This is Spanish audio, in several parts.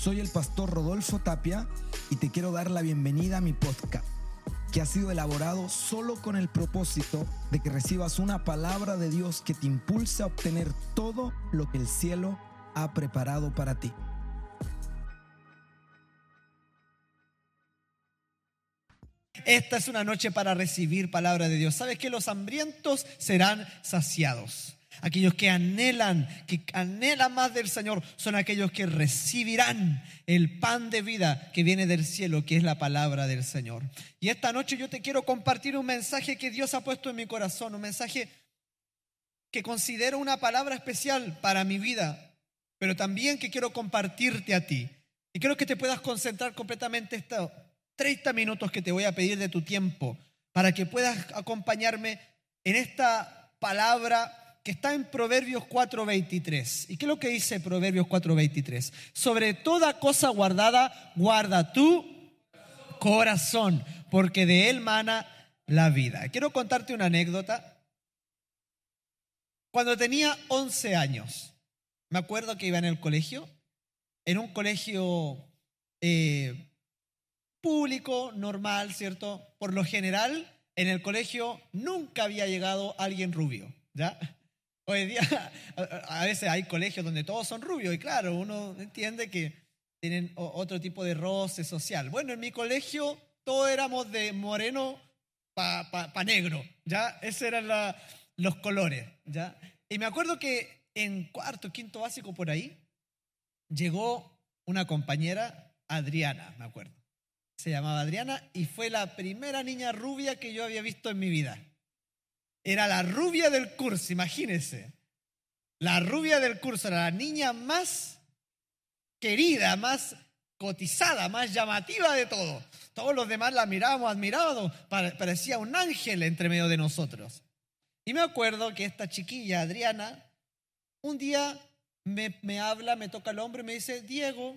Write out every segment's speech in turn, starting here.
Soy el pastor Rodolfo Tapia y te quiero dar la bienvenida a mi podcast, que ha sido elaborado solo con el propósito de que recibas una palabra de Dios que te impulse a obtener todo lo que el cielo ha preparado para ti. Esta es una noche para recibir palabra de Dios. ¿Sabes que los hambrientos serán saciados? Aquellos que anhelan, que anhelan más del Señor, son aquellos que recibirán el pan de vida que viene del cielo, que es la palabra del Señor. Y esta noche yo te quiero compartir un mensaje que Dios ha puesto en mi corazón, un mensaje que considero una palabra especial para mi vida, pero también que quiero compartirte a ti. Y quiero que te puedas concentrar completamente estos 30 minutos que te voy a pedir de tu tiempo para que puedas acompañarme en esta palabra que está en Proverbios 4:23. ¿Y qué es lo que dice Proverbios 4:23? Sobre toda cosa guardada, guarda tu corazón, porque de él mana la vida. Quiero contarte una anécdota. Cuando tenía 11 años, me acuerdo que iba en el colegio, en un colegio eh, público, normal, ¿cierto? Por lo general, en el colegio nunca había llegado alguien rubio, ¿ya? Hoy día a veces hay colegios donde todos son rubios y claro, uno entiende que tienen otro tipo de roce social. Bueno, en mi colegio todos éramos de moreno para pa, negro, ¿ya? Esos eran los colores, ¿ya? Y me acuerdo que en cuarto, quinto básico por ahí, llegó una compañera, Adriana, me acuerdo. Se llamaba Adriana y fue la primera niña rubia que yo había visto en mi vida. Era la rubia del curso, imagínense. La rubia del curso era la niña más querida, más cotizada, más llamativa de todo. Todos los demás la mirábamos admirados, parecía un ángel entre medio de nosotros. Y me acuerdo que esta chiquilla, Adriana, un día me, me habla, me toca el hombro y me dice, Diego,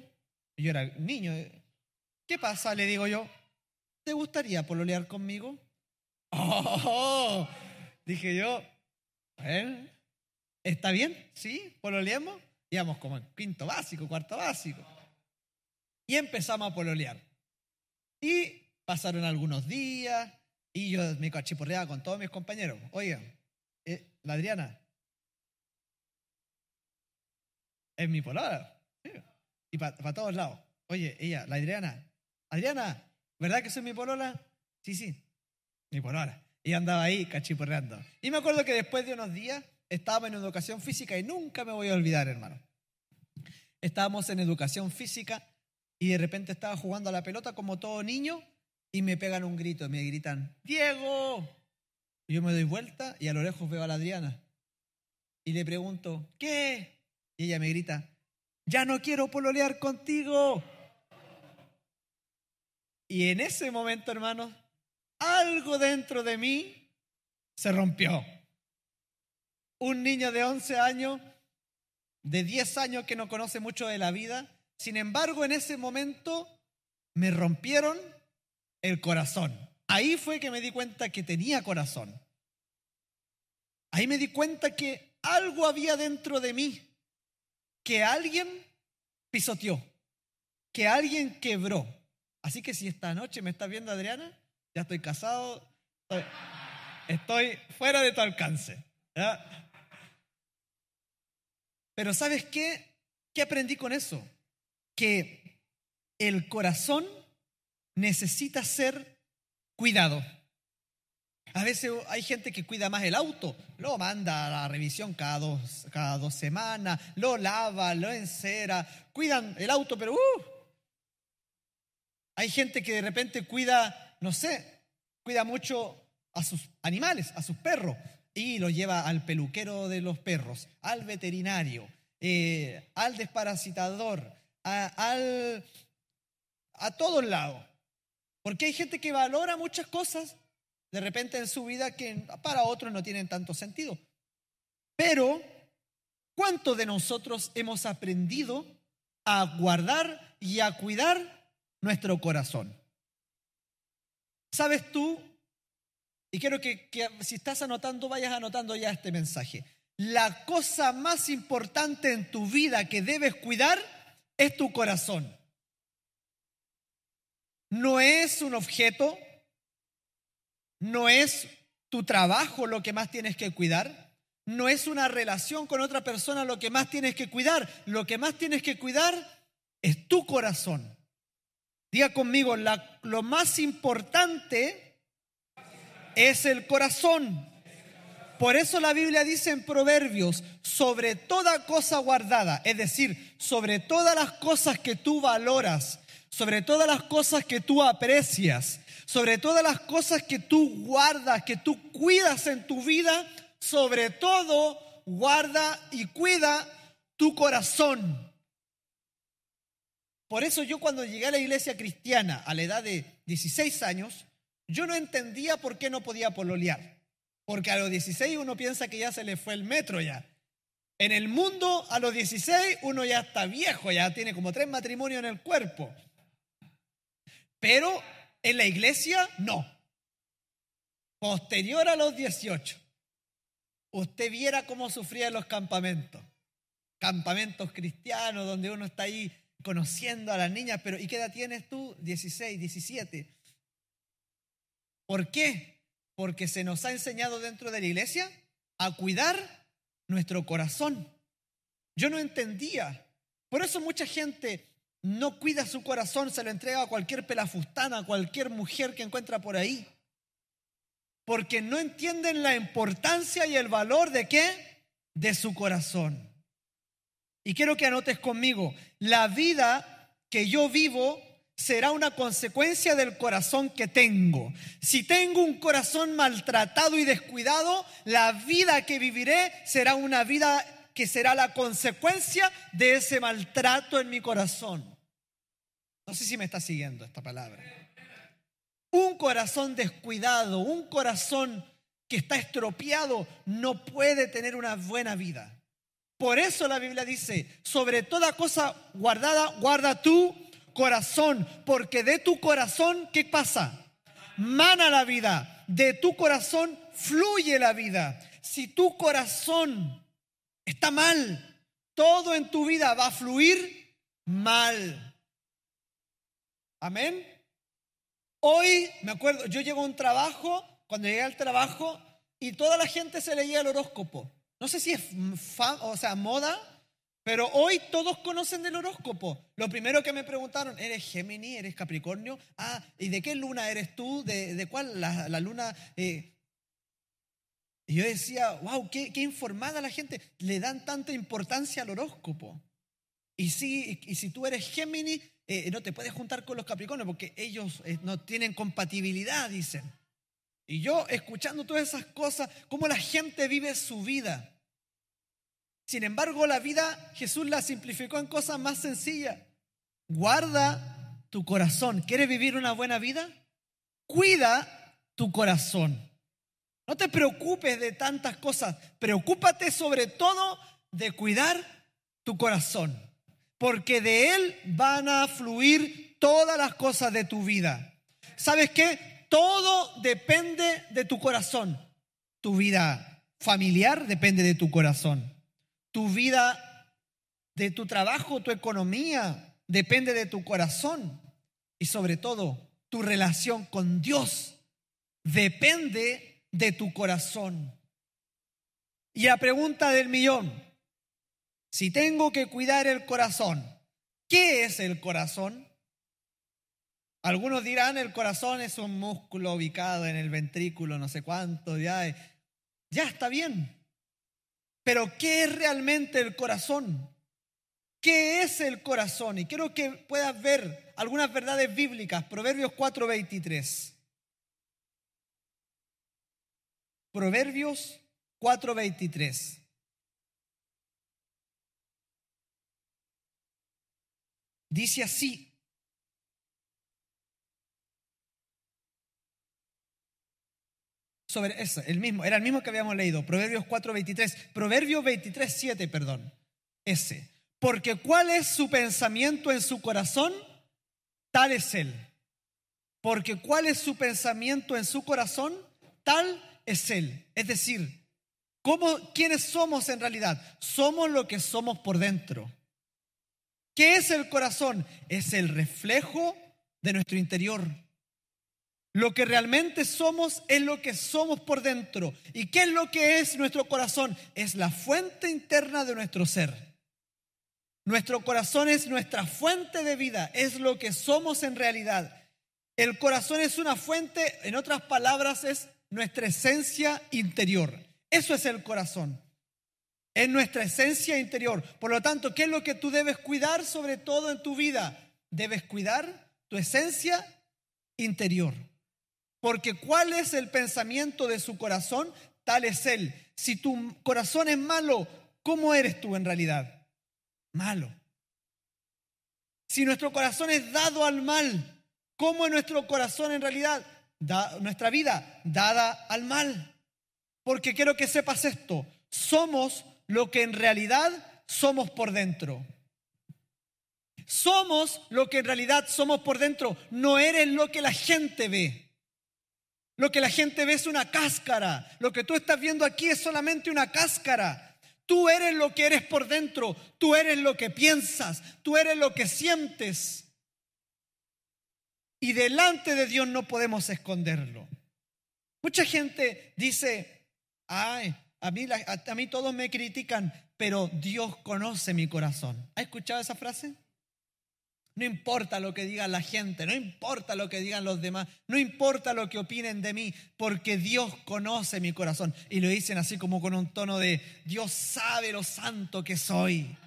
yo era niño, ¿qué pasa? Le digo yo, ¿te gustaría pololear conmigo? ¡Oh! Dije yo, ¿está bien? ¿Sí? ¿Pololeamos? Íbamos como en quinto básico, cuarto básico. Y empezamos a pololear. Y pasaron algunos días y yo me cachiporreaba con todos mis compañeros. Oigan, eh, la Adriana es mi polola. Y para todos lados. Oye, ella, la Adriana. Adriana, ¿verdad que soy mi polola? Sí, sí, mi polola. Y andaba ahí cachiporreando. Y me acuerdo que después de unos días estábamos en educación física y nunca me voy a olvidar, hermano. Estábamos en educación física y de repente estaba jugando a la pelota como todo niño y me pegan un grito, me gritan, Diego. Yo me doy vuelta y a lo lejos veo a la Adriana. Y le pregunto, ¿qué? Y ella me grita, ya no quiero pololear contigo. Y en ese momento, hermano, algo dentro de mí se rompió. Un niño de 11 años, de 10 años que no conoce mucho de la vida, sin embargo en ese momento me rompieron el corazón. Ahí fue que me di cuenta que tenía corazón. Ahí me di cuenta que algo había dentro de mí, que alguien pisoteó, que alguien quebró. Así que si esta noche me estás viendo, Adriana, ya estoy casado, estoy, fuera de tu alcance. Pero ¿sabes qué? ¿Qué aprendí con eso? Que el corazón necesita ser cuidado. A veces hay gente que cuida más el auto, lo manda a la revisión cada dos, cada dos semanas, lo lava, lo encera, cuidan el auto, pero uh, hay gente que de repente cuida no sé, cuida mucho a sus animales, a sus perros, y los lleva al peluquero de los perros, al veterinario, eh, al desparasitador, a, al, a todos lados. Porque hay gente que valora muchas cosas de repente en su vida que para otros no tienen tanto sentido. Pero, ¿cuántos de nosotros hemos aprendido a guardar y a cuidar nuestro corazón? ¿Sabes tú? Y quiero que, si estás anotando, vayas anotando ya este mensaje. La cosa más importante en tu vida que debes cuidar es tu corazón. No es un objeto, no es tu trabajo lo que más tienes que cuidar, no es una relación con otra persona lo que más tienes que cuidar, lo que más tienes que cuidar es tu corazón. Diga conmigo, lo más importante es el corazón. Por eso la Biblia dice en Proverbios, sobre toda cosa guardada, es decir, sobre todas las cosas que tú valoras, sobre todas las cosas que tú aprecias, sobre todas las cosas que tú guardas, que tú cuidas en tu vida, sobre todo guarda y cuida tu corazón. Por eso yo cuando llegué a la iglesia cristiana a la edad de 16 años, yo no entendía por qué no podía pololear. Porque a los 16 uno piensa que ya se le fue el metro ya. En el mundo, a los 16 uno ya está viejo, ya tiene como tres matrimonios en el cuerpo. Pero en la iglesia, no. Posterior a los 18, usted viera cómo sufría en los campamentos. Campamentos cristianos donde uno está ahí conociendo a las niñas, pero ¿y qué edad tienes tú? 16, 17. ¿Por qué? porque se nos ha enseñado dentro de la iglesia a cuidar nuestro corazón. Yo no entendía. Por eso mucha gente no cuida su corazón, se lo entrega a cualquier pelafustana, a cualquier mujer que encuentra por ahí. Porque no entienden la importancia y el valor de qué? De su corazón. Y quiero que anotes conmigo, la vida que yo vivo será una consecuencia del corazón que tengo. Si tengo un corazón maltratado y descuidado, la vida que viviré será una vida que será la consecuencia de ese maltrato en mi corazón. No sé si me está siguiendo esta palabra. Un corazón descuidado, un corazón que está estropeado, no puede tener una buena vida. Por eso la Biblia dice, sobre toda cosa guardada, guarda tú corazón, porque de tu corazón, ¿qué pasa? Mana la vida, de tu corazón fluye la vida. Si tu corazón está mal, todo en tu vida va a fluir mal. Amén. Hoy, me acuerdo, yo llego a un trabajo, cuando llegué al trabajo, y toda la gente se leía el horóscopo. No sé si es o sea, moda, pero hoy todos conocen del horóscopo. Lo primero que me preguntaron, ¿eres Géminis? ¿Eres Capricornio? Ah, ¿y de qué luna eres tú? ¿De, cuál? La, luna... Eh. Y yo decía, wow, qué, informada la gente. Le dan tanta importancia al horóscopo. Y si, y si tú eres Géminis, eh, no te puedes juntar con los Capricornios porque ellos eh, no tienen compatibilidad, dicen. Y yo escuchando todas esas cosas, cómo la gente vive su vida. Sin embargo, la vida Jesús la simplificó en cosas más sencillas. Guarda tu corazón. ¿Quieres vivir una buena vida? Cuida tu corazón. No te preocupes de tantas cosas. Preocúpate sobre todo de cuidar tu corazón. Porque de él van a fluir todas las cosas de tu vida. ¿Sabes qué? Todo depende de tu corazón. Tu vida familiar depende de tu corazón. Tu vida de tu trabajo, tu economía, depende de tu corazón. Y sobre todo, tu relación con Dios depende de tu corazón. Y la pregunta del millón, si tengo que cuidar el corazón, ¿qué es el corazón? Algunos dirán el corazón es un músculo ubicado en el ventrículo, no sé cuánto, ya, ya está bien. Pero ¿qué es realmente el corazón? ¿Qué es el corazón? Y quiero que puedas ver algunas verdades bíblicas. Proverbios 4:23. Proverbios 4:23. Dice así, sobre eso, el mismo, era el mismo que habíamos leído, Proverbios 4:23, Proverbios 23:7, perdón. Ese. Porque cuál es su pensamiento en su corazón, tal es él. Porque cuál es su pensamiento en su corazón, tal es él. Es decir, ¿cómo, ¿quiénes somos en realidad? Somos lo que somos por dentro. ¿Qué es el corazón? Es el reflejo de nuestro interior. Lo que realmente somos es lo que somos por dentro. ¿Y qué es lo que es nuestro corazón? Es la fuente interna de nuestro ser. Nuestro corazón es nuestra fuente de vida, es lo que somos en realidad. El corazón es una fuente, en otras palabras, es nuestra esencia interior. Eso es el corazón. Es nuestra esencia interior. Por lo tanto, ¿qué es lo que tú debes cuidar sobre todo en tu vida? Debes cuidar tu esencia interior. Porque ¿cuál es el pensamiento de su corazón? Tal es él. Si tu corazón es malo, ¿cómo eres tú en realidad? Malo. Si nuestro corazón es dado al mal, ¿Cómo es nuestro corazón en realidad? nuestra vida dada al mal. Porque quiero que sepas esto. Somos lo que en realidad somos por dentro. Somos lo que en realidad somos por dentro. No eres lo que la gente ve. Lo que la gente ve es una cáscara. Lo que tú estás viendo aquí es solamente una cáscara. Tú eres lo que eres por dentro. Tú eres lo que piensas. Tú eres lo que sientes. Y delante de Dios no podemos esconderlo. Mucha gente dice, ay, a mí, a mí todos me critican, pero Dios conoce mi corazón. ¿Ha escuchado esa frase? No importa lo que diga la gente, no importa lo que digan los demás, no importa lo que opinen de mí, porque Dios conoce mi corazón. Y lo dicen así como con un tono de, Dios sabe lo santo que soy.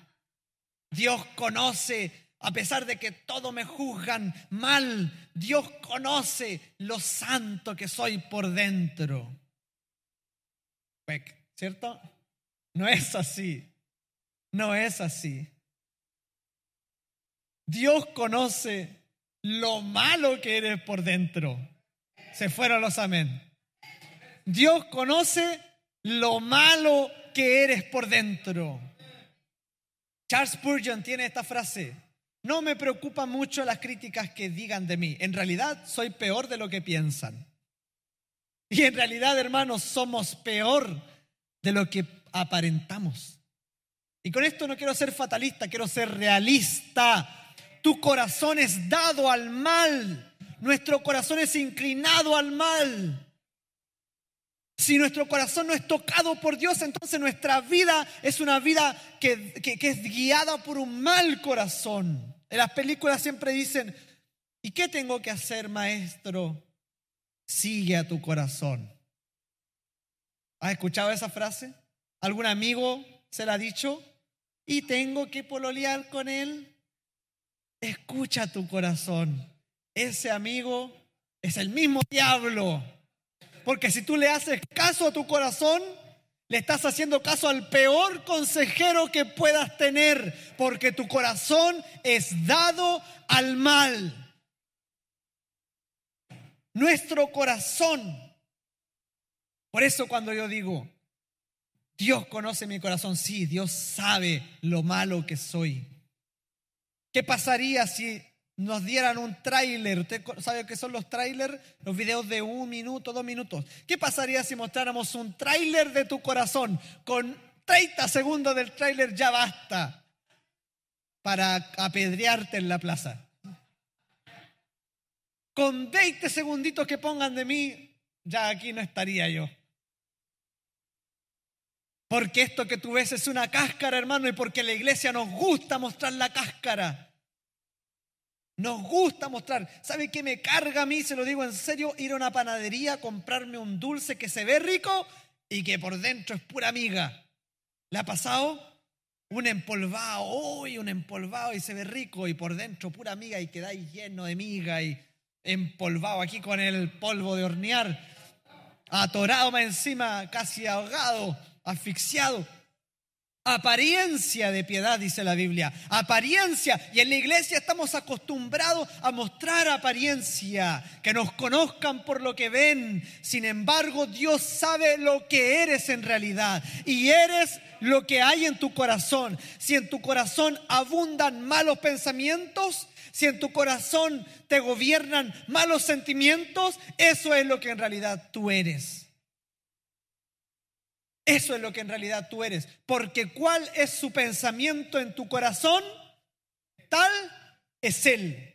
Dios conoce a pesar de que todos me juzgan mal, Dios conoce lo santo que soy por dentro. ¿Cierto? No es así. No es así. Dios conoce lo malo que eres por dentro. Se fueron los amén. Dios conoce lo malo que eres por dentro. Charles Spurgeon tiene esta frase. No me preocupa mucho las críticas que digan de mí. En realidad soy peor de lo que piensan. Y en realidad, hermanos, somos peor de lo que aparentamos. Y con esto no quiero ser fatalista, quiero ser realista. Tu corazón es dado al mal. Nuestro corazón es inclinado al mal. Si nuestro corazón no es tocado por Dios, entonces nuestra vida es una vida que, que es guiada por un mal corazón. En las películas siempre dicen, ¿y qué tengo que hacer, maestro? Sigue a tu corazón. ¿Has escuchado esa frase? ¿Algún amigo se la ha dicho? ¿Y tengo que pololear con él? Escucha tu corazón. Ese amigo es el mismo diablo. Porque si tú le haces caso a tu corazón, le estás haciendo caso al peor consejero que puedas tener, porque tu corazón es dado al mal. Nuestro corazón. Por eso cuando yo digo, Dios conoce mi corazón, sí, Dios sabe lo malo que soy. ¿Qué pasaría si nos dieran un tráiler. ¿Usted sabe qué son los tráiler? Los videos de un minuto, dos minutos. ¿Qué pasaría si mostráramos un tráiler de tu corazón? Con 30 segundos del tráiler ya basta para apedrearte en la plaza. Con 20 segunditos que pongan de mí, ya aquí no estaría yo. Porque esto que tú ves es una cáscara, hermano, y porque la iglesia nos gusta mostrar la cáscara. Nos gusta mostrar. ¿Sabe qué me carga a mí? Se lo digo en serio, ir a una panadería, comprarme un dulce que se ve rico y que por dentro es pura miga. ¿Le ha pasado? Un empolvado, uy, un empolvado y se ve rico y por dentro pura miga y quedáis lleno de miga y empolvado aquí con el polvo de hornear, atorado más encima, casi ahogado, asfixiado. Apariencia de piedad, dice la Biblia. Apariencia. Y en la iglesia estamos acostumbrados a mostrar apariencia, que nos conozcan por lo que ven. Sin embargo, Dios sabe lo que eres en realidad. Y eres lo que hay en tu corazón. Si en tu corazón abundan malos pensamientos, si en tu corazón te gobiernan malos sentimientos, eso es lo que en realidad tú eres. Eso es lo que en realidad tú eres. Porque ¿cuál es su pensamiento en tu corazón? tal es Él.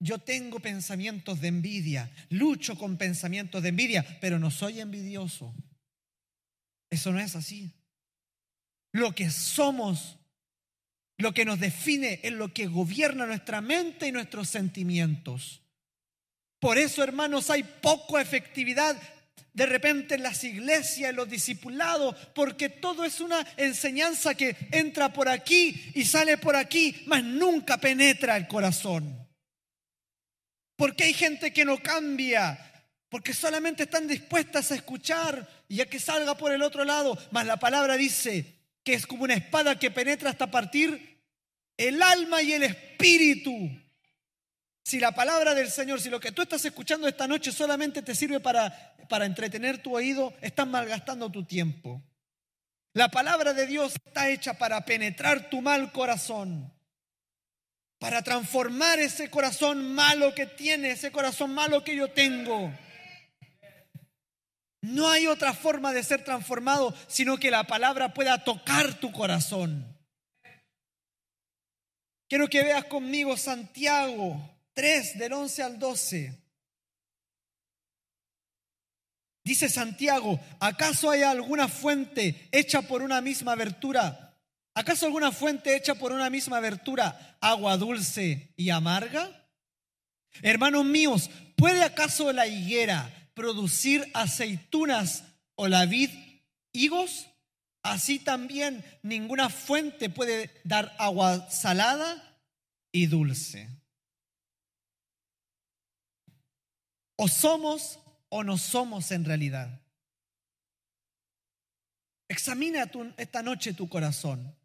Yo tengo pensamientos de envidia, lucho con pensamientos de envidia, pero no soy envidioso. Eso no es así. Lo que somos, lo que nos define es lo que gobierna nuestra mente y nuestros sentimientos. Por eso, hermanos, hay poca efectividad de repente en las iglesias, en los discipulados, porque todo es una enseñanza que entra por aquí y sale por aquí, mas nunca penetra el corazón. Porque hay gente que no cambia, porque solamente están dispuestas a escuchar y a que salga por el otro lado. Mas la palabra dice que es como una espada que penetra hasta partir el alma y el espíritu. Si la palabra del Señor, si lo que tú estás escuchando esta noche solamente te sirve para, para entretener tu oído, estás malgastando tu tiempo. La palabra de Dios está hecha para penetrar tu mal corazón para transformar ese corazón malo que tiene, ese corazón malo que yo tengo. No hay otra forma de ser transformado sino que la palabra pueda tocar tu corazón. Quiero que veas conmigo Santiago 3 del 11 al 12. Dice Santiago, ¿acaso hay alguna fuente hecha por una misma abertura ¿Acaso alguna fuente hecha por una misma abertura, agua dulce y amarga? Hermanos míos, ¿puede acaso la higuera producir aceitunas o la vid higos? Así también ninguna fuente puede dar agua salada y dulce. O somos o no somos en realidad. Examina esta noche tu corazón.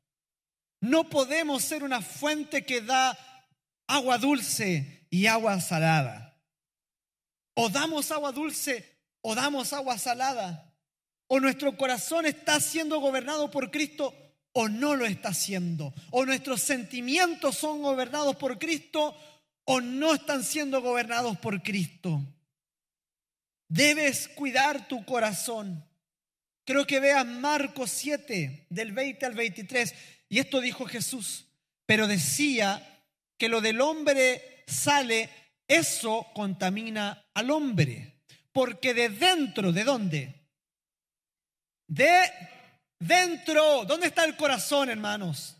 No podemos ser una fuente que da agua dulce y agua salada. O damos agua dulce o damos agua salada. O nuestro corazón está siendo gobernado por Cristo o no lo está haciendo. O nuestros sentimientos son gobernados por Cristo o no están siendo gobernados por Cristo. Debes cuidar tu corazón. Creo que veas Marcos 7, del 20 al 23. Y esto dijo Jesús, pero decía que lo del hombre sale, eso contamina al hombre. Porque de dentro, ¿de dónde? De dentro. ¿Dónde está el corazón, hermanos?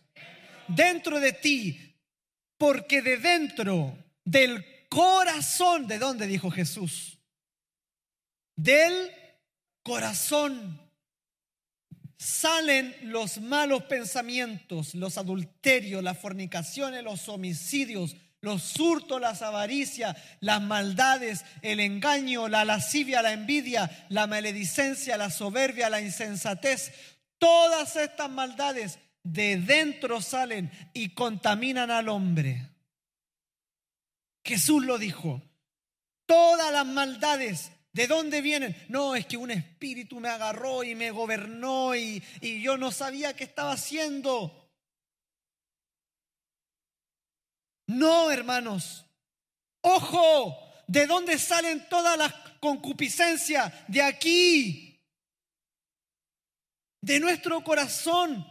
Dentro de ti. Porque de dentro del corazón, ¿de dónde dijo Jesús? Del corazón salen los malos pensamientos, los adulterios, las fornicaciones, los homicidios, los hurtos, las avaricias, las maldades, el engaño, la lascivia, la envidia, la maledicencia, la soberbia, la insensatez. Todas estas maldades de dentro salen y contaminan al hombre. Jesús lo dijo. Todas las maldades ¿De dónde vienen? No, es que un espíritu me agarró y me gobernó y, y yo no sabía qué estaba haciendo. No, hermanos. Ojo, ¿de dónde salen todas las concupiscencias? De aquí. De nuestro corazón.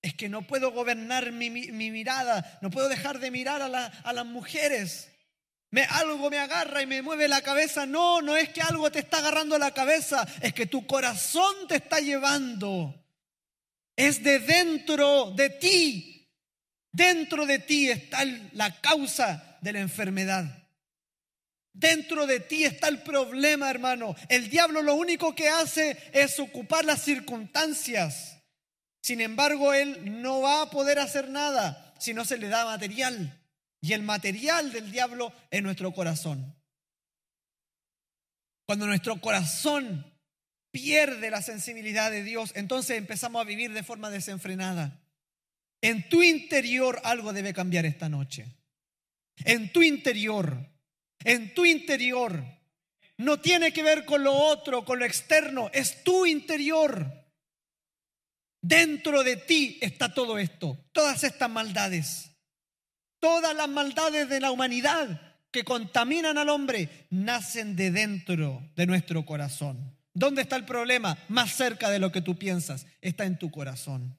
Es que no puedo gobernar mi, mirada, no puedo dejar de mirar a, a las mujeres me, algo me agarra y me mueve la cabeza. No, no es que algo te está agarrando la cabeza, es que tu corazón te está llevando. Es de dentro de ti. Dentro de ti está la causa de la enfermedad. Dentro de ti está el problema, hermano. El diablo lo único que hace es ocupar las circunstancias. Sin embargo, él no va a poder hacer nada si no se le da material. Y el material del diablo es nuestro corazón. Cuando nuestro corazón pierde la sensibilidad de Dios, entonces empezamos a vivir de forma desenfrenada. En tu interior algo debe cambiar esta noche. En tu interior, en tu interior. No tiene que ver con lo otro, con lo externo, es tu interior. Dentro de ti está todo esto, todas estas maldades. Todas las maldades de la humanidad que contaminan al hombre nacen de dentro de nuestro corazón. ¿Dónde está el problema? Más cerca de lo que tú piensas. Está en tu corazón.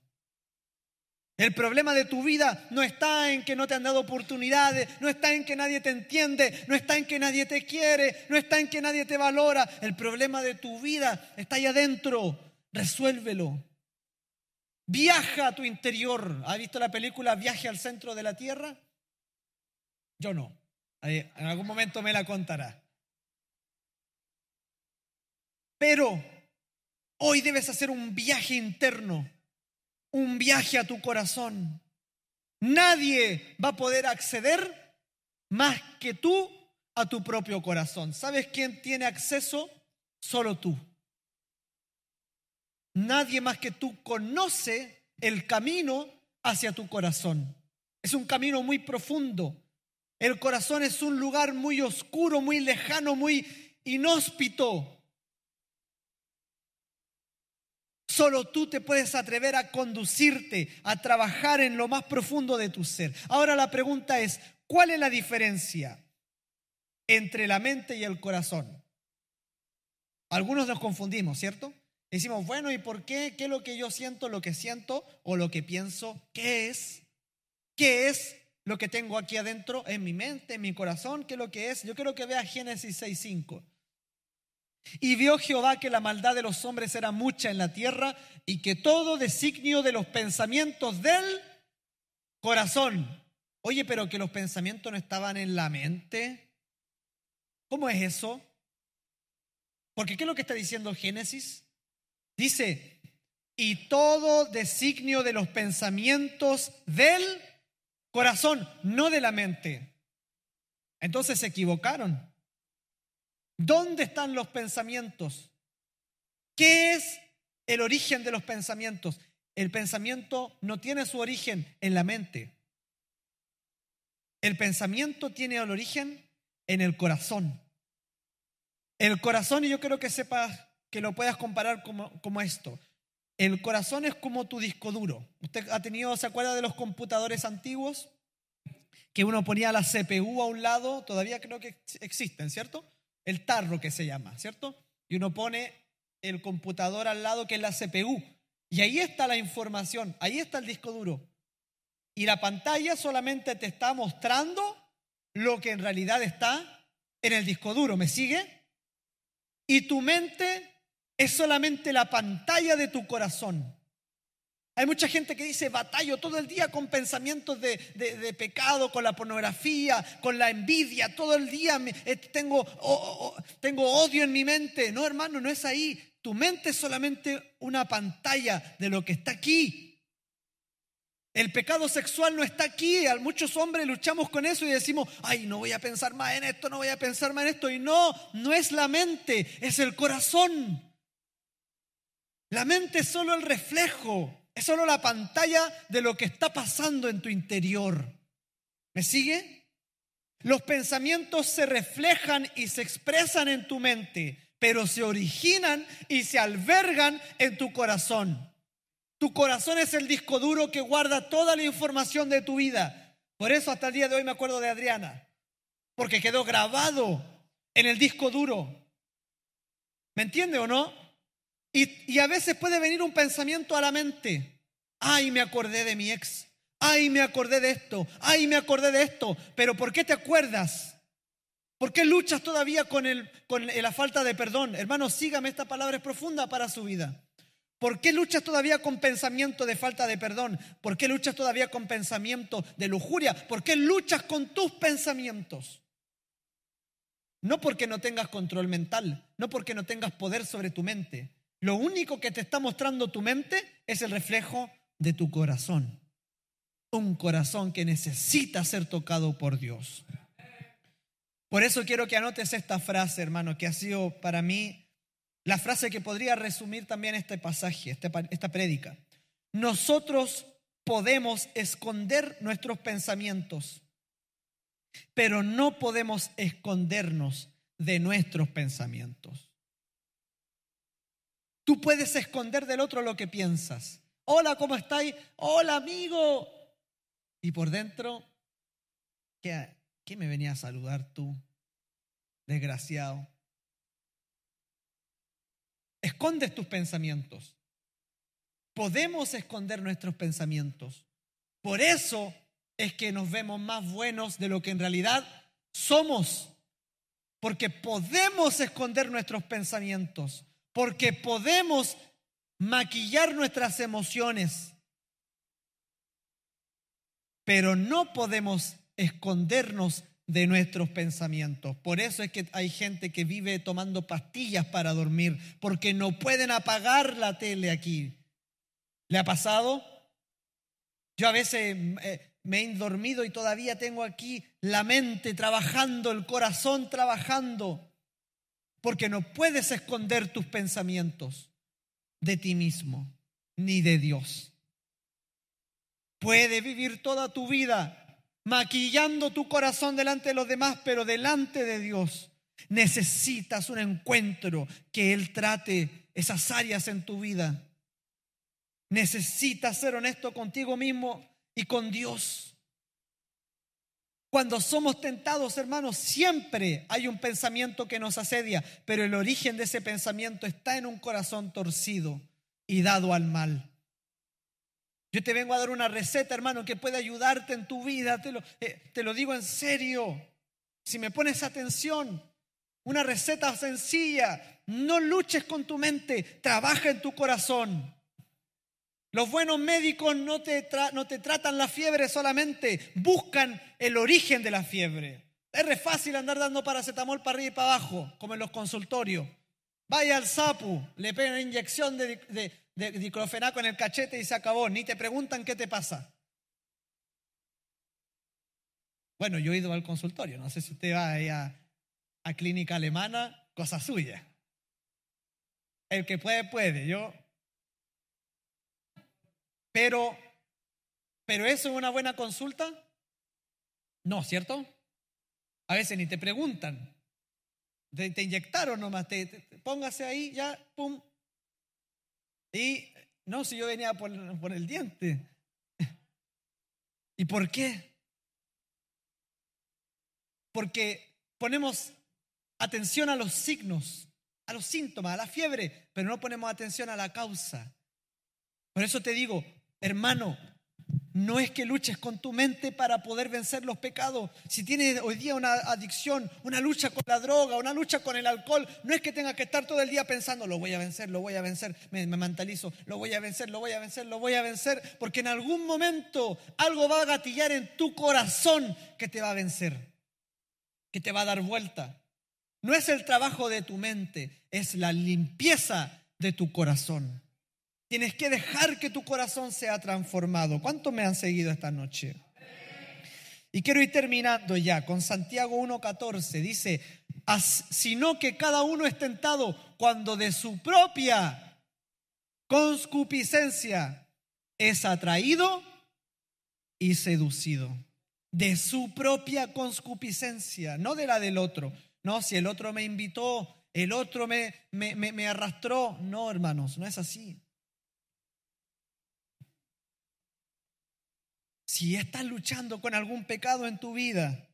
El problema de tu vida no está en que no te han dado oportunidades, no está en que nadie te entiende, no está en que nadie te quiere, no está en que nadie te valora. El problema de tu vida está ahí adentro. Resuélvelo. Viaja a tu interior. ¿Has visto la película Viaje al centro de la Tierra? Yo no. En algún momento me la contará. Pero hoy debes hacer un viaje interno un viaje a tu corazón. Nadie va a poder acceder más que tú a tu propio corazón. ¿Sabes quién tiene acceso? Solo tú. Nadie más que tú conoce el camino hacia tu corazón. Es un camino muy profundo. El corazón es un lugar muy oscuro, muy lejano, muy inhóspito. Solo tú te puedes atrever a conducirte, a trabajar en lo más profundo de tu ser. Ahora la pregunta es, ¿cuál es la diferencia entre la mente y el corazón? Algunos nos confundimos, ¿cierto? Decimos, bueno, ¿y por qué? ¿Qué es lo que yo siento, lo que siento o lo que pienso? ¿Qué es? ¿Qué es lo que tengo aquí adentro en mi mente, en mi corazón? ¿Qué es lo que es? Yo quiero que vea Génesis 6.5. Y vio Jehová que la maldad de los hombres era mucha en la tierra y que todo designio de los pensamientos del corazón. Oye, pero que los pensamientos no estaban en la mente. ¿Cómo es eso? Porque ¿qué es lo que está diciendo Génesis? Dice, y todo designio de los pensamientos del corazón, no de la mente. Entonces se equivocaron. ¿Dónde están los pensamientos? ¿Qué es el origen de los pensamientos? El pensamiento no tiene su origen en la mente. El pensamiento tiene el origen en el corazón. El corazón, y yo quiero que sepas, que lo puedas comparar como, como esto. El corazón es como tu disco duro. ¿Usted ha tenido, se acuerda de los computadores antiguos? Que uno ponía la CPU a un lado, todavía creo que existen, ¿cierto? el tarro que se llama, ¿cierto? Y uno pone el computador al lado que es la CPU. Y ahí está la información, ahí está el disco duro. Y la pantalla solamente te está mostrando lo que en realidad está en el disco duro. ¿Me sigue? Y tu mente es solamente la pantalla de tu corazón. Hay mucha gente que dice, batallo todo el día con pensamientos de, pecado, con la pornografía, con la envidia, todo el día eh, tengo, tengo odio en mi mente. No, hermano, no es ahí. Tu mente es solamente una pantalla de lo que está aquí. El pecado sexual no está aquí. Muchos hombres luchamos con eso y decimos, ay, no voy a pensar más en esto, no voy a pensar más en esto. Y no, no es la mente, es el corazón. La mente es solo el reflejo es solo la pantalla de lo que está pasando en tu interior. ¿Me sigue? Los pensamientos se reflejan y se expresan en tu mente, pero se originan y se albergan en tu corazón. Tu corazón es el disco duro que guarda toda la información de tu vida. Por eso hasta el día de hoy me acuerdo de Adriana, porque quedó grabado en el disco duro. ¿Me entiende o no? Y, a veces puede venir un pensamiento a la mente. Ay, me acordé de mi ex. Ay, me acordé de esto. Ay, me acordé de esto. Pero ¿por qué te acuerdas? ¿Por qué luchas todavía con, con la falta de perdón? Hermano, sígame, esta palabra es profunda para su vida. ¿Por qué luchas todavía con pensamiento de falta de perdón? ¿Por qué luchas todavía con pensamiento de lujuria? ¿Por qué luchas con tus pensamientos? No porque no tengas control mental, no porque no tengas poder sobre tu mente, lo único que te está mostrando tu mente es el reflejo de tu corazón. Un corazón que necesita ser tocado por Dios. Por eso quiero que anotes esta frase, hermano, que ha sido para mí la frase que podría resumir también este pasaje, este esta prédica. Nosotros podemos esconder nuestros pensamientos, pero no podemos escondernos de nuestros pensamientos. Tú puedes esconder del otro lo que piensas. Hola, ¿cómo estáis? Hola, amigo. Y por dentro, ¿qué, qué me venía a saludar tú? Desgraciado. Escondes tus pensamientos. Podemos esconder nuestros pensamientos, Por eso es que nos vemos más buenos de lo que en realidad somos. Porque podemos esconder nuestros pensamientos, porque podemos maquillar nuestras emociones, pero no podemos escondernos de nuestros pensamientos. Por eso es que hay gente que vive tomando pastillas para dormir, porque no pueden apagar la tele aquí. ¿Le ha pasado? Yo a veces eh, me he dormido y todavía tengo aquí la mente trabajando, el corazón trabajando, porque no puedes esconder tus pensamientos de ti mismo ni de Dios. Puedes vivir toda tu vida maquillando tu corazón delante de los demás, pero delante de Dios necesitas un encuentro que Él trate esas áreas en tu vida. Necesitas ser honesto contigo mismo y con Dios. Cuando somos tentados, hermanos, siempre hay un pensamiento que nos asedia, pero el origen de ese pensamiento está en un corazón torcido y dado al mal. Yo te vengo a dar una receta, hermano, que puede ayudarte en tu vida. Te lo, eh, te lo digo en serio. Si me pones atención, una receta sencilla. No luches con tu mente, trabaja en tu corazón. Los buenos médicos no te, no te tratan la fiebre solamente, buscan el origen de la fiebre. Es re fácil andar dando paracetamol para arriba y para abajo, como en los consultorios. Vaya al SAPU, le pegan una inyección de, de, diclofenaco en el cachete y se acabó. Ni te preguntan qué te pasa. Bueno, yo he ido al consultorio. No sé si usted va a, a clínica alemana, cosa suya. El que puede, puede. Yo pero, pero eso es una buena consulta? No, ¿cierto? A veces ni te preguntan. Te, inyectaron nomás, póngase ahí, ya, pum. Y no, si yo venía por el diente. ¿Y por qué? Porque ponemos atención a los signos, a los síntomas, a la fiebre, pero no ponemos atención a la causa. Por eso te digo, Hermano, no es que luches con tu mente para poder vencer los pecados. Si tienes hoy día una adicción, una lucha con la droga, una lucha con el alcohol, no es que tengas que estar todo el día pensando, lo voy a vencer, lo voy a vencer, me, mentalizo, lo voy a vencer, lo voy a vencer, lo voy a vencer, porque en algún momento algo va a gatillar en tu corazón que te va a vencer, que te va a dar vuelta. No es el trabajo de tu mente, es la limpieza de tu corazón. Tienes que dejar que tu corazón sea transformado. ¿Cuántos me han seguido esta noche? Y quiero ir terminando ya con Santiago 1.14. Dice, sino que cada uno es tentado cuando de su propia conscupiscencia es atraído y seducido. De su propia conscupiscencia, no de la del otro. No, si el otro me invitó, el otro me, me, me arrastró. No, hermanos, no es así. Si estás luchando con algún pecado en tu vida,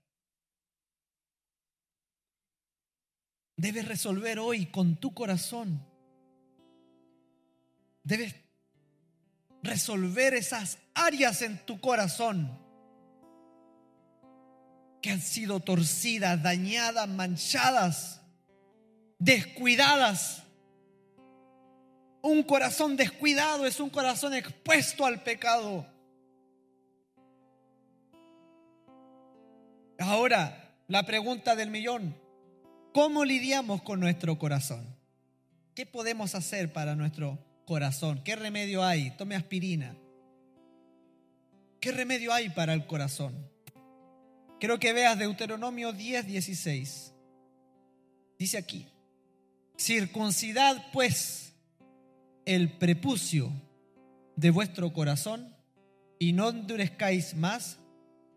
debes resolver hoy con tu corazón. Debes resolver esas áreas en tu corazón que han sido torcidas, dañadas, manchadas, descuidadas. Un corazón descuidado es un corazón expuesto al pecado. Ahora, la pregunta del millón, ¿cómo lidiamos con nuestro corazón? ¿Qué podemos hacer para nuestro corazón? ¿Qué remedio hay? Tome aspirina. ¿Qué remedio hay para el corazón? Quiero que veas Deuteronomio 10, 16. Dice aquí, circuncidad pues el prepucio de vuestro corazón y no endurezcáis más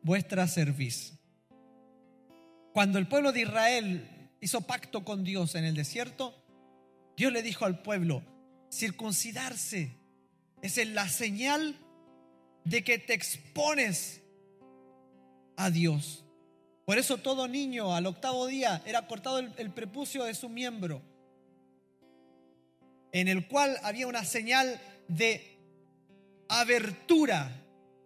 vuestra cerviz. Cuando el pueblo de Israel hizo pacto con Dios en el desierto, Dios le dijo al pueblo, circuncidarse es la señal de que te expones a Dios. Por eso todo niño al octavo día era cortado el, el, prepucio de su miembro, en el cual había una señal de abertura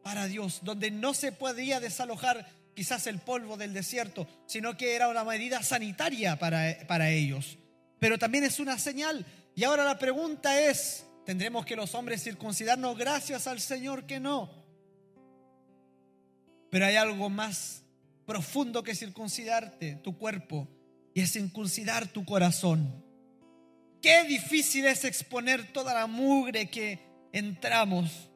para Dios, donde no se podía desalojar quizás el polvo del desierto, sino que era una medida sanitaria para, para ellos. Pero también es una señal. Y ahora la pregunta es, ¿tendremos que los hombres circuncidarnos? Gracias al Señor que no. Pero hay algo más profundo que circuncidarte, tu cuerpo, y es circuncidar tu corazón. Qué difícil es exponer toda la mugre que entramos.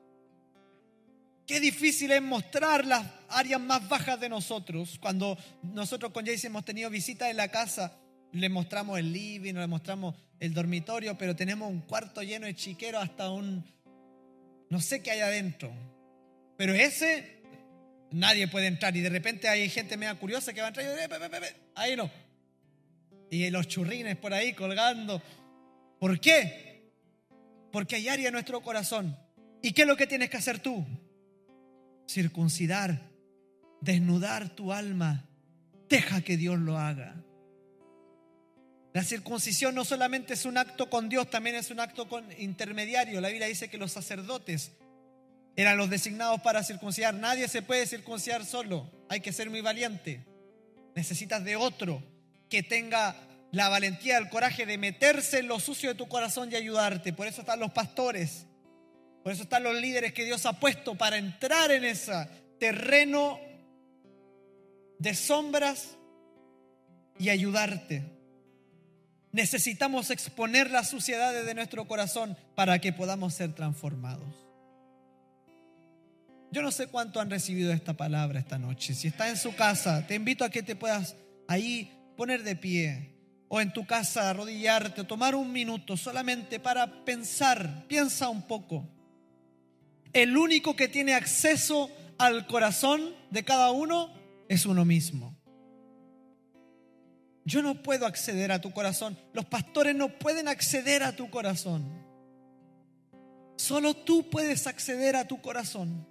Qué difícil es mostrar las áreas más bajas de nosotros. Cuando nosotros con Jason hemos tenido visita en la casa, le mostramos el living, le mostramos el dormitorio, pero tenemos un cuarto lleno de chiqueros hasta un... No sé qué hay adentro. Pero ese nadie puede entrar y de repente hay gente media curiosa que va a entrar y ahí no. Y los churrines por ahí colgando. ¿Por qué? Porque hay área en nuestro corazón. ¿Y qué es lo que tienes que hacer tú? Circuncidar, desnudar tu alma. Deja que Dios lo haga. La circuncisión no solamente es un acto con Dios, también es un acto con intermediario. La Biblia dice que los sacerdotes eran los designados para circuncidar. Nadie se puede circuncidar solo. Hay que ser muy valiente. Necesitas de otro que tenga la valentía, el coraje de meterse en lo sucio de tu corazón y ayudarte. Por eso están los pastores. Por eso están los líderes que Dios ha puesto para entrar en ese terreno de sombras y ayudarte. Necesitamos exponer las suciedades de nuestro corazón para que podamos ser transformados. Yo no sé cuánto han recibido esta palabra esta noche. Si está en su casa, te invito a que te puedas ahí poner de pie o en tu casa arrodillarte o tomar un minuto solamente para pensar, piensa un poco. El único que tiene acceso al corazón de cada uno es uno mismo. Yo no puedo acceder a tu corazón. Los pastores no pueden acceder a tu corazón. Solo tú puedes acceder a tu corazón.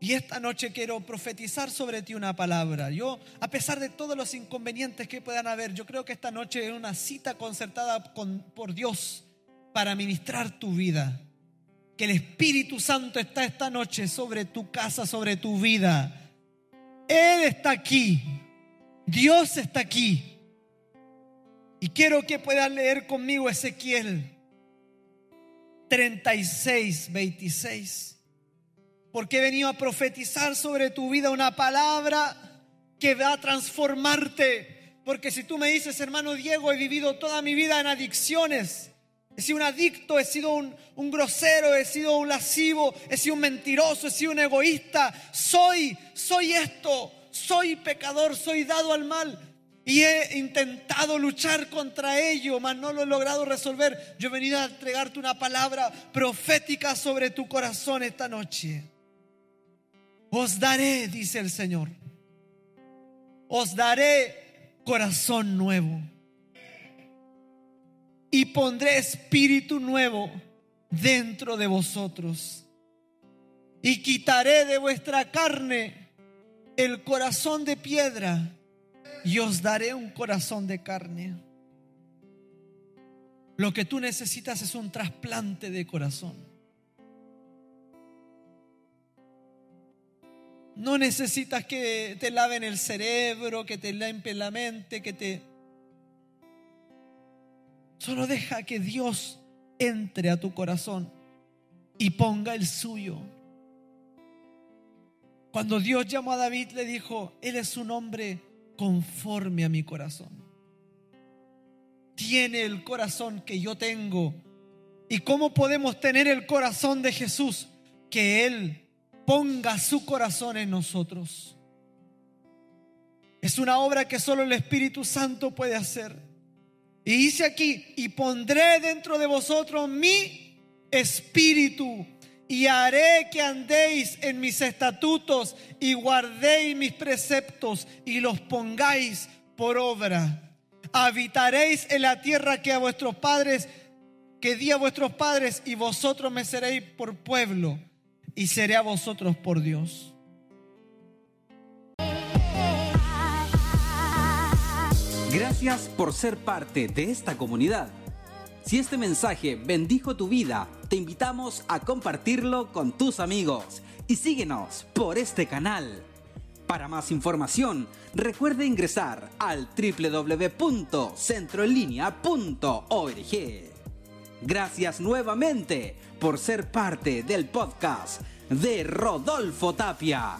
Y esta noche quiero profetizar sobre ti una palabra. Yo, a pesar de todos los inconvenientes que puedan haber, yo creo que esta noche es una cita concertada con, por Dios para ministrar tu vida. Que el Espíritu Santo está esta noche sobre tu casa, sobre tu vida. Él está aquí. Dios está aquí. Y quiero que puedas leer conmigo Ezequiel 36, 26 porque he venido a profetizar sobre tu vida una palabra que va a transformarte. Porque si tú me dices, hermano Diego, he vivido toda mi vida en adicciones, he sido un adicto, he sido un, grosero, he sido un lascivo, he sido un mentiroso, he sido un egoísta. Soy, soy esto, soy pecador, soy dado al mal. Y he intentado luchar contra ello, mas no lo he logrado resolver. Yo he venido a entregarte una palabra profética sobre tu corazón esta noche. Os daré, dice el Señor. Os daré corazón nuevo. Y pondré espíritu nuevo dentro de vosotros. Y quitaré de vuestra carne el corazón de piedra. Y os daré un corazón de carne. Lo que tú necesitas es un trasplante de corazón. No necesitas que te laven el cerebro, que te limpien la mente, que te... Solo deja que Dios entre a tu corazón y ponga el suyo. Cuando Dios llamó a David le dijo, Él es un hombre conforme a mi corazón. Tiene el corazón que yo tengo. ¿Y cómo podemos tener el corazón de Jesús? Que Él ponga su corazón en nosotros. Es una obra que solo el Espíritu Santo puede hacer. Y dice aquí, y pondré dentro de vosotros mi espíritu y haré que andéis en mis estatutos y guardéis mis preceptos y los pongáis por obra. Habitaréis en la tierra que a vuestros padres, que di a vuestros padres y vosotros me seréis por pueblo y seré a vosotros por Dios. Gracias por ser parte de esta comunidad. Si este mensaje bendijo tu vida, te invitamos a compartirlo con tus amigos y síguenos por este canal. Para más información, recuerde ingresar al www.centroenlinea.org. Gracias nuevamente por ser parte del podcast de Rodolfo Tapia.